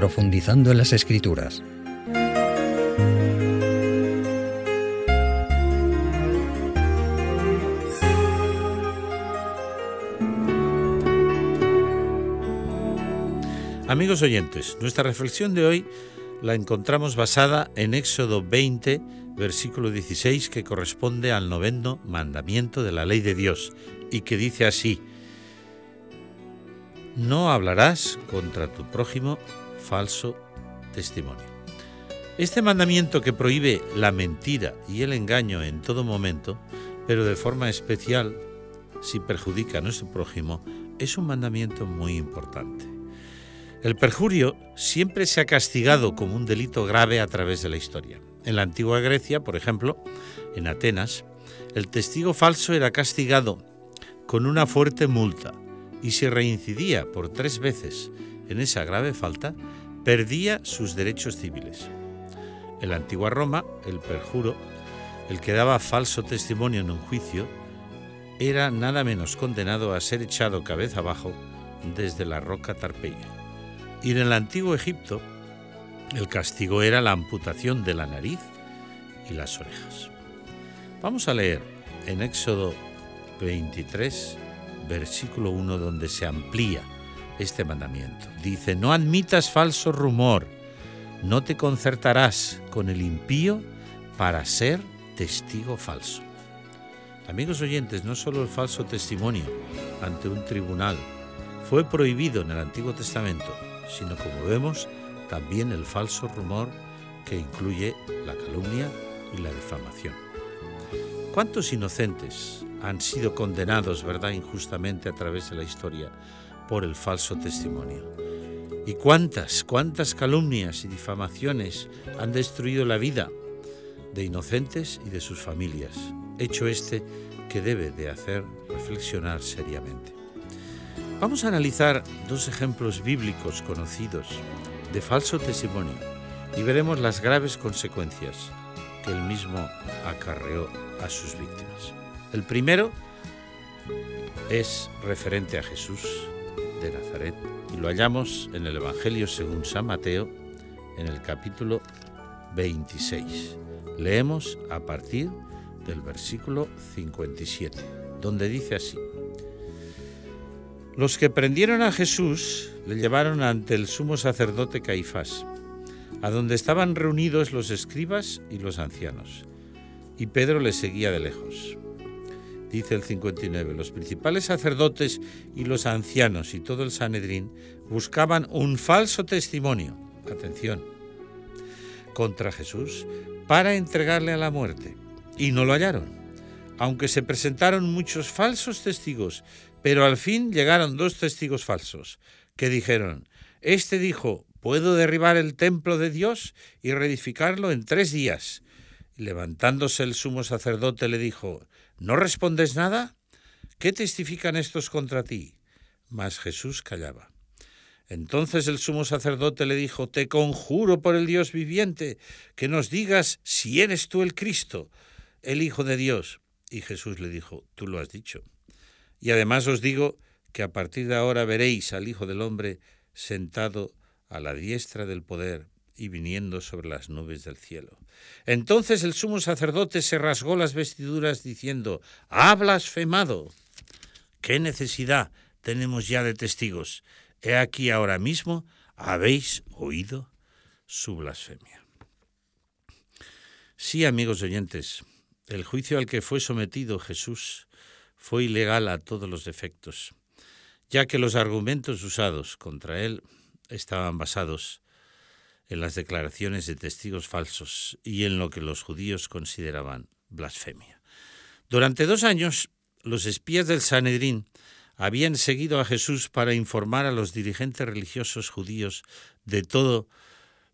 profundizando en las escrituras. Amigos oyentes, nuestra reflexión de hoy la encontramos basada en Éxodo 20, versículo 16, que corresponde al noveno mandamiento de la ley de Dios y que dice así, no hablarás contra tu prójimo falso testimonio. Este mandamiento que prohíbe la mentira y el engaño en todo momento, pero de forma especial si perjudica a nuestro prójimo, es un mandamiento muy importante. El perjurio siempre se ha castigado como un delito grave a través de la historia. En la antigua Grecia, por ejemplo, en Atenas, el testigo falso era castigado con una fuerte multa y si reincidía por tres veces en esa grave falta, perdía sus derechos civiles. En la antigua Roma, el perjuro, el que daba falso testimonio en un juicio, era nada menos condenado a ser echado cabeza abajo desde la roca Tarpeya. Y en el antiguo Egipto, el castigo era la amputación de la nariz y las orejas. Vamos a leer en Éxodo 23, versículo 1, donde se amplía este mandamiento. Dice, no admitas falso rumor, no te concertarás con el impío para ser testigo falso. Amigos oyentes, no solo el falso testimonio ante un tribunal fue prohibido en el Antiguo Testamento, sino como vemos, también el falso rumor que incluye la calumnia y la difamación. ¿Cuántos inocentes han sido condenados, verdad, injustamente a través de la historia por el falso testimonio? ¿Y cuántas, cuántas calumnias y difamaciones han destruido la vida de inocentes y de sus familias? Hecho este que debe de hacer reflexionar seriamente. Vamos a analizar dos ejemplos bíblicos conocidos de falso testimonio y veremos las graves consecuencias que el mismo acarreó a sus víctimas. El primero es referente a Jesús de Nazaret y lo hallamos en el Evangelio según San Mateo en el capítulo 26. Leemos a partir del versículo 57, donde dice así. Los que prendieron a Jesús le llevaron ante el sumo sacerdote Caifás, a donde estaban reunidos los escribas y los ancianos, y Pedro le seguía de lejos. Dice el 59, los principales sacerdotes y los ancianos y todo el Sanedrín buscaban un falso testimonio, atención, contra Jesús para entregarle a la muerte, y no lo hallaron, aunque se presentaron muchos falsos testigos pero al fin llegaron dos testigos falsos, que dijeron, Este dijo, puedo derribar el templo de Dios y reedificarlo en tres días. levantándose el sumo sacerdote le dijo, ¿no respondes nada? ¿Qué testifican estos contra ti? Mas Jesús callaba. Entonces el sumo sacerdote le dijo, Te conjuro por el Dios viviente, que nos digas si eres tú el Cristo, el Hijo de Dios. Y Jesús le dijo, Tú lo has dicho. Y además os digo que a partir de ahora veréis al Hijo del Hombre sentado a la diestra del poder y viniendo sobre las nubes del cielo. Entonces el sumo sacerdote se rasgó las vestiduras diciendo, ha blasfemado. ¿Qué necesidad tenemos ya de testigos? He aquí ahora mismo, ¿habéis oído su blasfemia? Sí, amigos oyentes, el juicio al que fue sometido Jesús fue ilegal a todos los efectos, ya que los argumentos usados contra él estaban basados en las declaraciones de testigos falsos y en lo que los judíos consideraban blasfemia. Durante dos años, los espías del Sanedrín habían seguido a Jesús para informar a los dirigentes religiosos judíos de todo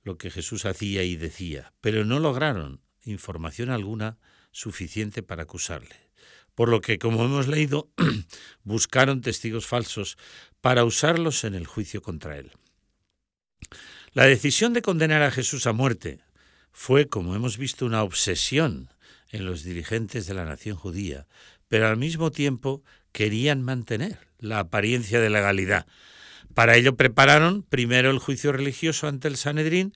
lo que Jesús hacía y decía, pero no lograron información alguna suficiente para acusarle por lo que, como hemos leído, buscaron testigos falsos para usarlos en el juicio contra él. La decisión de condenar a Jesús a muerte fue, como hemos visto, una obsesión en los dirigentes de la nación judía, pero al mismo tiempo querían mantener la apariencia de legalidad Para ello prepararon primero el juicio religioso ante el Sanedrín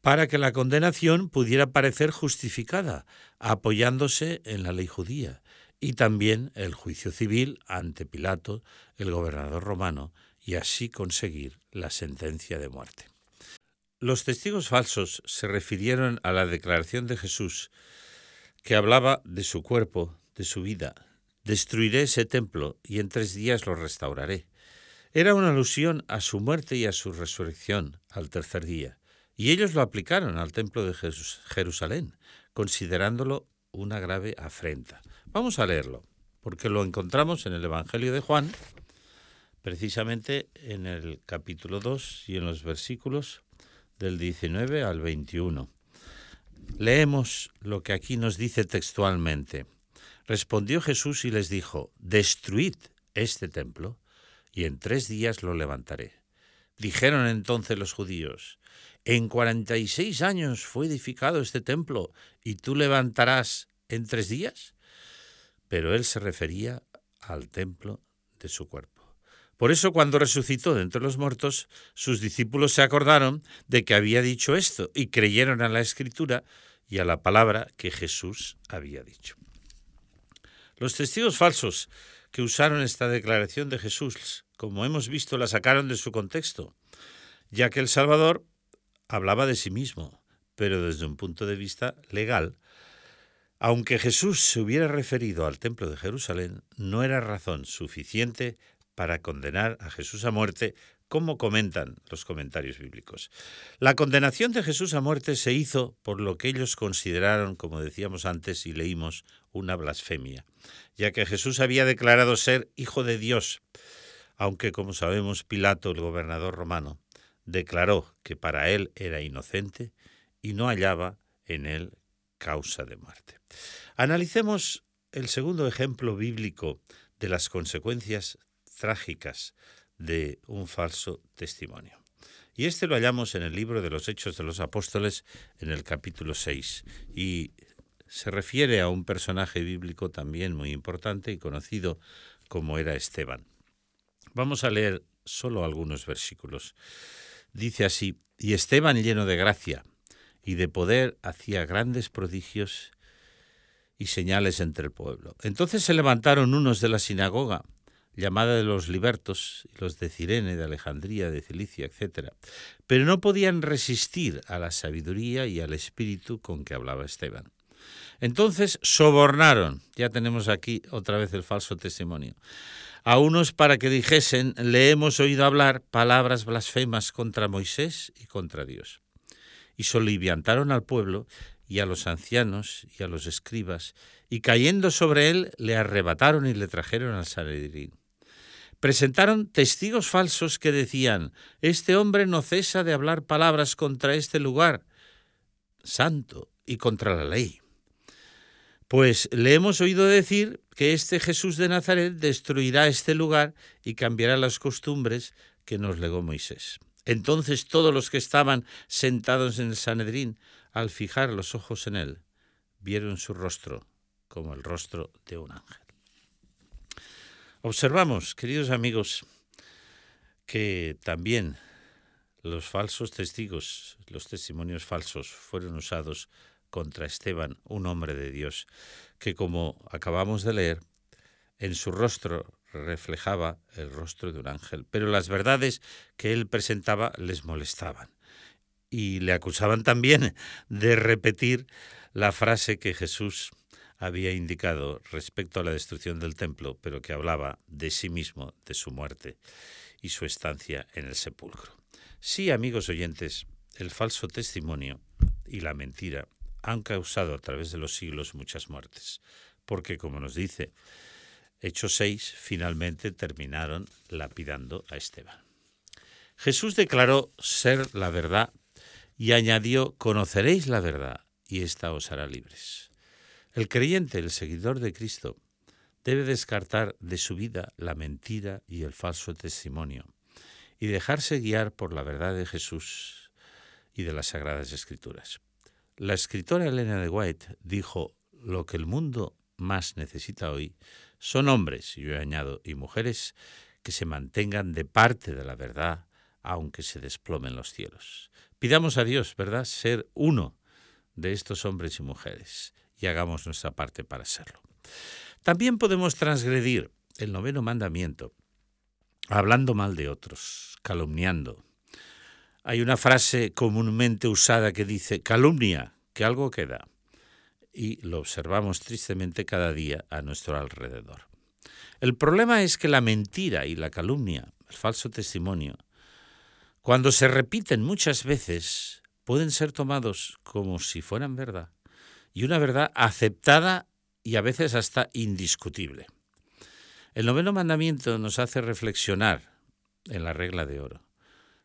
para que la condenación pudiera parecer justificada, apoyándose en la ley judía, y también el juicio civil ante Pilato, el gobernador romano, y así conseguir la sentencia de muerte. Los testigos falsos se refirieron a la declaración de Jesús, que hablaba de su cuerpo, de su vida. Destruiré ese templo y en tres días lo restauraré. Era una alusión a su muerte y a su resurrección al tercer día. Y ellos lo aplicaron al templo de Jerusalén, considerándolo una grave afrenta. Vamos a leerlo, porque lo encontramos en el Evangelio de Juan, precisamente en el capítulo 2 y en los versículos del 19 al 21. Leemos lo que aquí nos dice textualmente. Respondió Jesús y les dijo, Destruid este templo, y en tres días lo levantaré. Dijeron entonces los judíos, en cuarenta y seis años fue edificado este templo, y tú levantarás en tres días. Pero él se refería al templo de su cuerpo. Por eso cuando resucitó de entre los muertos, sus discípulos se acordaron de que había dicho esto y creyeron a la escritura y a la palabra que Jesús había dicho. Los testigos falsos que usaron esta declaración de Jesús, como hemos visto, la sacaron de su contexto, ya que el Salvador hablaba de sí mismo, pero desde un punto de vista legal. Aunque Jesús se hubiera referido al templo de Jerusalén, no era razón suficiente para condenar a Jesús a muerte, como comentan los comentarios bíblicos. La condenación de Jesús a muerte se hizo por lo que ellos consideraron, como decíamos antes y leímos, una blasfemia, ya que Jesús había declarado ser hijo de Dios, aunque como sabemos Pilato, el gobernador romano, declaró que para él era inocente y no hallaba en él causa de muerte. Analicemos el segundo ejemplo bíblico de las consecuencias trágicas de un falso testimonio. Y este lo hallamos en el libro de los Hechos de los Apóstoles en el capítulo 6 y se refiere a un personaje bíblico también muy importante y conocido como era Esteban. Vamos a leer solo algunos versículos. Dice así, y Esteban lleno de gracia y de poder hacía grandes prodigios y señales entre el pueblo. Entonces se levantaron unos de la sinagoga, llamada de los libertos, los de Cirene, de Alejandría, de Cilicia, etc. Pero no podían resistir a la sabiduría y al espíritu con que hablaba Esteban. Entonces sobornaron, ya tenemos aquí otra vez el falso testimonio, a unos para que dijesen, le hemos oído hablar palabras blasfemas contra Moisés y contra Dios. Y soliviantaron al pueblo y a los ancianos y a los escribas, y cayendo sobre él le arrebataron y le trajeron al Sanedrín. Presentaron testigos falsos que decían, este hombre no cesa de hablar palabras contra este lugar santo y contra la ley. Pues le hemos oído decir que este Jesús de Nazaret destruirá este lugar y cambiará las costumbres que nos legó Moisés. Entonces todos los que estaban sentados en el Sanedrín, al fijar los ojos en él, vieron su rostro como el rostro de un ángel. Observamos, queridos amigos, que también los falsos testigos, los testimonios falsos, fueron usados contra Esteban, un hombre de Dios, que como acabamos de leer, en su rostro reflejaba el rostro de un ángel, pero las verdades que él presentaba les molestaban. Y le acusaban también de repetir la frase que Jesús había indicado respecto a la destrucción del templo, pero que hablaba de sí mismo, de su muerte y su estancia en el sepulcro. Sí, amigos oyentes, el falso testimonio y la mentira han causado a través de los siglos muchas muertes, porque como nos dice Hechos 6, finalmente terminaron lapidando a Esteban. Jesús declaró ser la verdad y añadió, conoceréis la verdad y ésta os hará libres. El creyente, el seguidor de Cristo, debe descartar de su vida la mentira y el falso testimonio y dejarse guiar por la verdad de Jesús y de las Sagradas Escrituras. La escritora Elena de White dijo, lo que el mundo más necesita hoy son hombres, yo añado, y mujeres que se mantengan de parte de la verdad, aunque se desplomen los cielos. Pidamos a Dios, ¿verdad?, ser uno de estos hombres y mujeres y hagamos nuestra parte para serlo. También podemos transgredir el noveno mandamiento hablando mal de otros, calumniando. Hay una frase comúnmente usada que dice calumnia, que algo queda. Y lo observamos tristemente cada día a nuestro alrededor. El problema es que la mentira y la calumnia, el falso testimonio, cuando se repiten muchas veces, pueden ser tomados como si fueran verdad, y una verdad aceptada y a veces hasta indiscutible. El noveno mandamiento nos hace reflexionar en la regla de oro,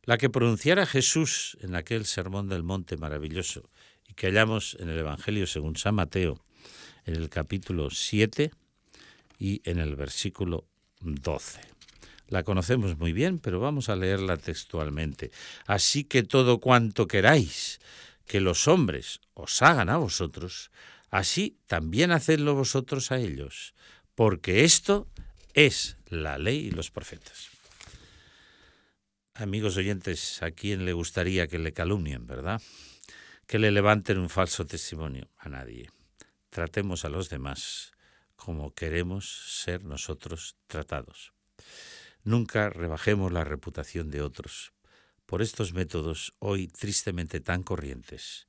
la que pronunciara Jesús en aquel sermón del monte maravilloso y que hallamos en el Evangelio según San Mateo, en el capítulo 7 y en el versículo 12. La conocemos muy bien, pero vamos a leerla textualmente. Así que todo cuanto queráis que los hombres os hagan a vosotros, así también hacedlo vosotros a ellos, porque esto es la ley y los profetas. Amigos oyentes, ¿a quién le gustaría que le calumnien, verdad? Que le levanten un falso testimonio. A nadie. Tratemos a los demás como queremos ser nosotros tratados. Nunca rebajemos la reputación de otros por estos métodos hoy tristemente tan corrientes,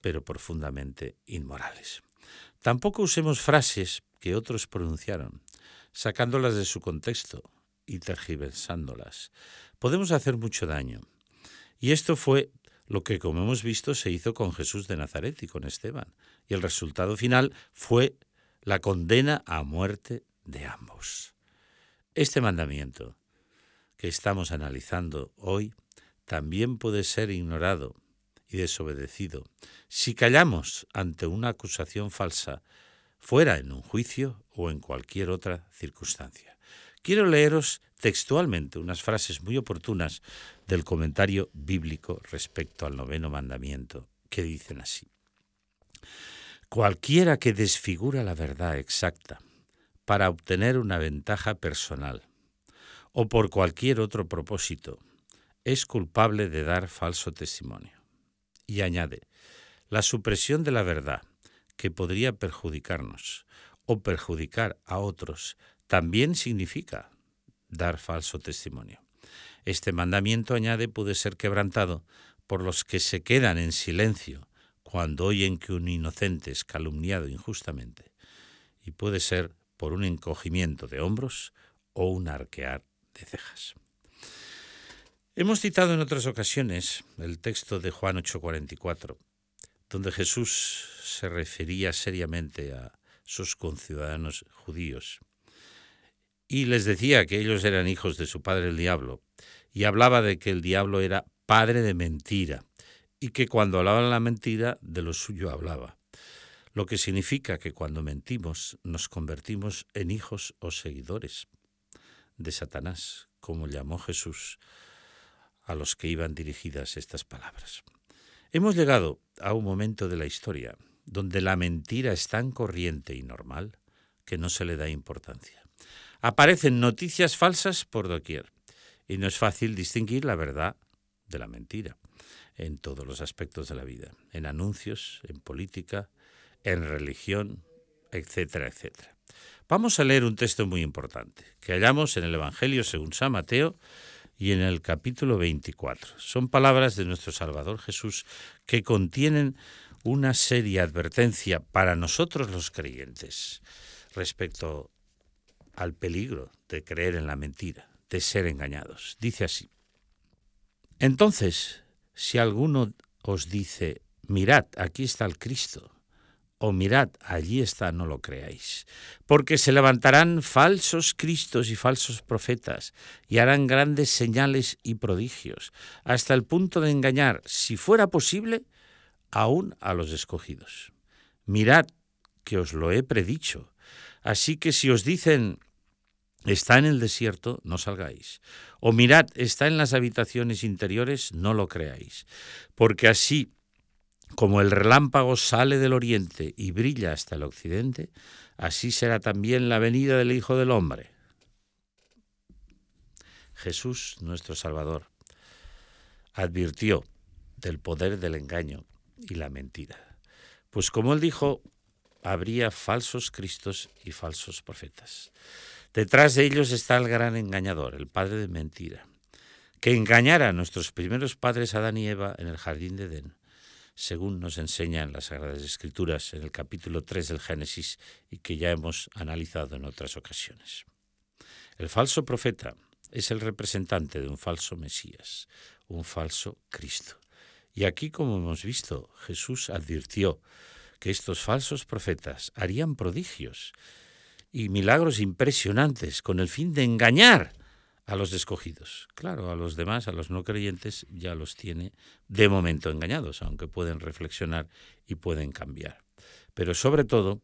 pero profundamente inmorales. Tampoco usemos frases que otros pronunciaron, sacándolas de su contexto y tergiversándolas. Podemos hacer mucho daño. Y esto fue lo que, como hemos visto, se hizo con Jesús de Nazaret y con Esteban. Y el resultado final fue la condena a muerte de ambos. Este mandamiento que estamos analizando hoy también puede ser ignorado y desobedecido si callamos ante una acusación falsa, fuera en un juicio o en cualquier otra circunstancia. Quiero leeros textualmente unas frases muy oportunas del comentario bíblico respecto al noveno mandamiento, que dicen así. Cualquiera que desfigura la verdad exacta para obtener una ventaja personal o por cualquier otro propósito, es culpable de dar falso testimonio. Y añade, la supresión de la verdad, que podría perjudicarnos o perjudicar a otros, también significa dar falso testimonio. Este mandamiento, añade, puede ser quebrantado por los que se quedan en silencio cuando oyen que un inocente es calumniado injustamente, y puede ser por un encogimiento de hombros o un arquear de cejas. Hemos citado en otras ocasiones el texto de Juan 8:44, donde Jesús se refería seriamente a sus conciudadanos judíos y les decía que ellos eran hijos de su padre el diablo y hablaba de que el diablo era padre de mentira y que cuando hablaba la mentira de lo suyo hablaba, lo que significa que cuando mentimos nos convertimos en hijos o seguidores de Satanás, como llamó Jesús a los que iban dirigidas estas palabras. Hemos llegado a un momento de la historia donde la mentira es tan corriente y normal que no se le da importancia. Aparecen noticias falsas por doquier y no es fácil distinguir la verdad de la mentira en todos los aspectos de la vida, en anuncios, en política, en religión, etcétera, etcétera. Vamos a leer un texto muy importante que hallamos en el Evangelio según San Mateo y en el capítulo 24. Son palabras de nuestro Salvador Jesús que contienen una seria advertencia para nosotros los creyentes respecto al peligro de creer en la mentira, de ser engañados. Dice así, entonces, si alguno os dice, mirad, aquí está el Cristo, o mirad, allí está, no lo creáis. Porque se levantarán falsos cristos y falsos profetas, y harán grandes señales y prodigios, hasta el punto de engañar, si fuera posible, aún a los escogidos. Mirad, que os lo he predicho. Así que si os dicen, está en el desierto, no salgáis. O mirad, está en las habitaciones interiores, no lo creáis. Porque así como el relámpago sale del oriente y brilla hasta el occidente, así será también la venida del Hijo del Hombre. Jesús, nuestro Salvador, advirtió del poder del engaño y la mentira. Pues como él dijo, habría falsos cristos y falsos profetas. Detrás de ellos está el gran engañador, el padre de mentira, que engañara a nuestros primeros padres Adán y Eva en el jardín de Edén, según nos enseñan las Sagradas Escrituras en el capítulo 3 del Génesis y que ya hemos analizado en otras ocasiones. El falso profeta es el representante de un falso Mesías, un falso Cristo. Y aquí, como hemos visto, Jesús advirtió que estos falsos profetas harían prodigios y milagros impresionantes con el fin de engañar a los escogidos. Claro, a los demás, a los no creyentes, ya los tiene de momento engañados, aunque pueden reflexionar y pueden cambiar. Pero sobre todo,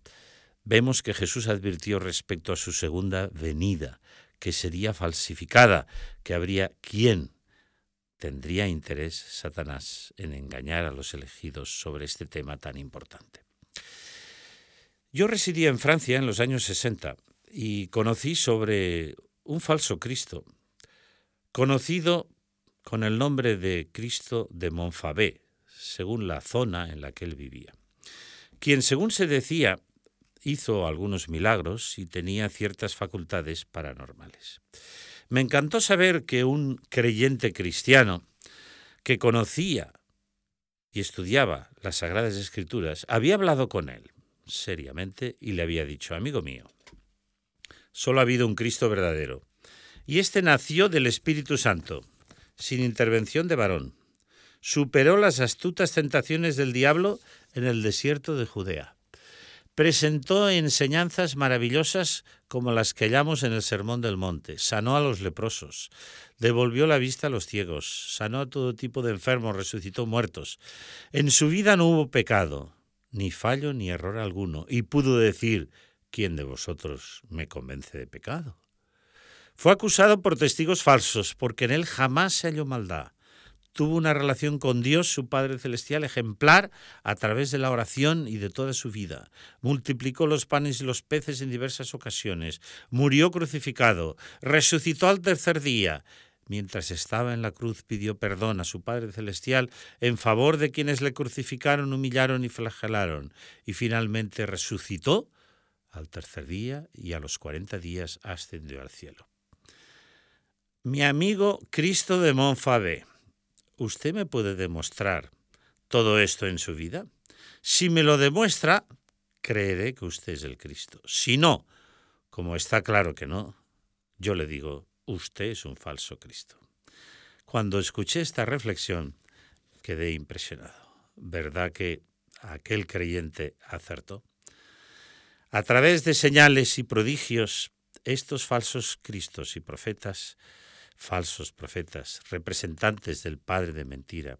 vemos que Jesús advirtió respecto a su segunda venida, que sería falsificada, que habría quien tendría interés Satanás en engañar a los elegidos sobre este tema tan importante. Yo residía en Francia en los años 60 y conocí sobre un falso Cristo, conocido con el nombre de Cristo de Montfabé, según la zona en la que él vivía, quien, según se decía, hizo algunos milagros y tenía ciertas facultades paranormales. Me encantó saber que un creyente cristiano que conocía y estudiaba las Sagradas Escrituras había hablado con él seriamente y le había dicho, amigo mío, solo ha habido un Cristo verdadero, y éste nació del Espíritu Santo, sin intervención de varón. Superó las astutas tentaciones del diablo en el desierto de Judea presentó enseñanzas maravillosas como las que hallamos en el Sermón del Monte. Sanó a los leprosos, devolvió la vista a los ciegos, sanó a todo tipo de enfermos, resucitó muertos. En su vida no hubo pecado, ni fallo ni error alguno, y pudo decir, ¿quién de vosotros me convence de pecado? Fue acusado por testigos falsos, porque en él jamás se halló maldad tuvo una relación con Dios, su Padre Celestial, ejemplar a través de la oración y de toda su vida. Multiplicó los panes y los peces en diversas ocasiones, murió crucificado, resucitó al tercer día. Mientras estaba en la cruz pidió perdón a su Padre Celestial en favor de quienes le crucificaron, humillaron y flagelaron, y finalmente resucitó al tercer día y a los cuarenta días ascendió al cielo. Mi amigo Cristo de Montfabé ¿usted me puede demostrar todo esto en su vida? Si me lo demuestra, creeré que usted es el Cristo. Si no, como está claro que no, yo le digo, usted es un falso Cristo. Cuando escuché esta reflexión, quedé impresionado. ¿Verdad que aquel creyente acertó? A través de señales y prodigios, estos falsos Cristos y profetas falsos profetas, representantes del Padre de mentira,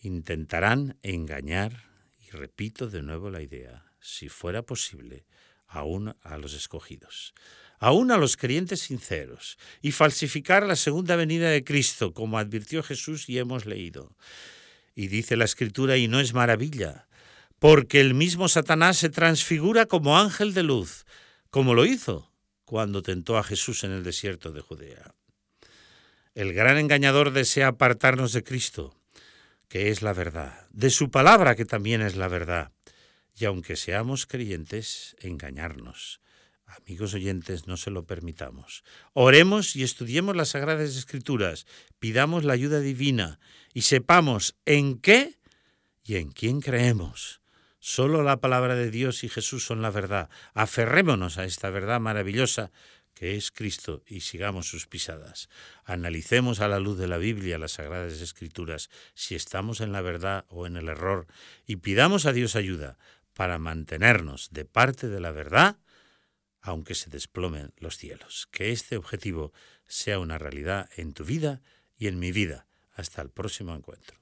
intentarán engañar, y repito de nuevo la idea, si fuera posible, aún a los escogidos, aún a los creyentes sinceros, y falsificar la segunda venida de Cristo, como advirtió Jesús y hemos leído. Y dice la Escritura, y no es maravilla, porque el mismo Satanás se transfigura como ángel de luz, como lo hizo cuando tentó a Jesús en el desierto de Judea. El gran engañador desea apartarnos de Cristo, que es la verdad, de su palabra, que también es la verdad. Y aunque seamos creyentes, engañarnos. Amigos oyentes, no se lo permitamos. Oremos y estudiemos las Sagradas Escrituras, pidamos la ayuda divina y sepamos en qué y en quién creemos. Solo la palabra de Dios y Jesús son la verdad. Aferrémonos a esta verdad maravillosa que es Cristo, y sigamos sus pisadas. Analicemos a la luz de la Biblia, las Sagradas Escrituras, si estamos en la verdad o en el error, y pidamos a Dios ayuda para mantenernos de parte de la verdad, aunque se desplomen los cielos. Que este objetivo sea una realidad en tu vida y en mi vida. Hasta el próximo encuentro.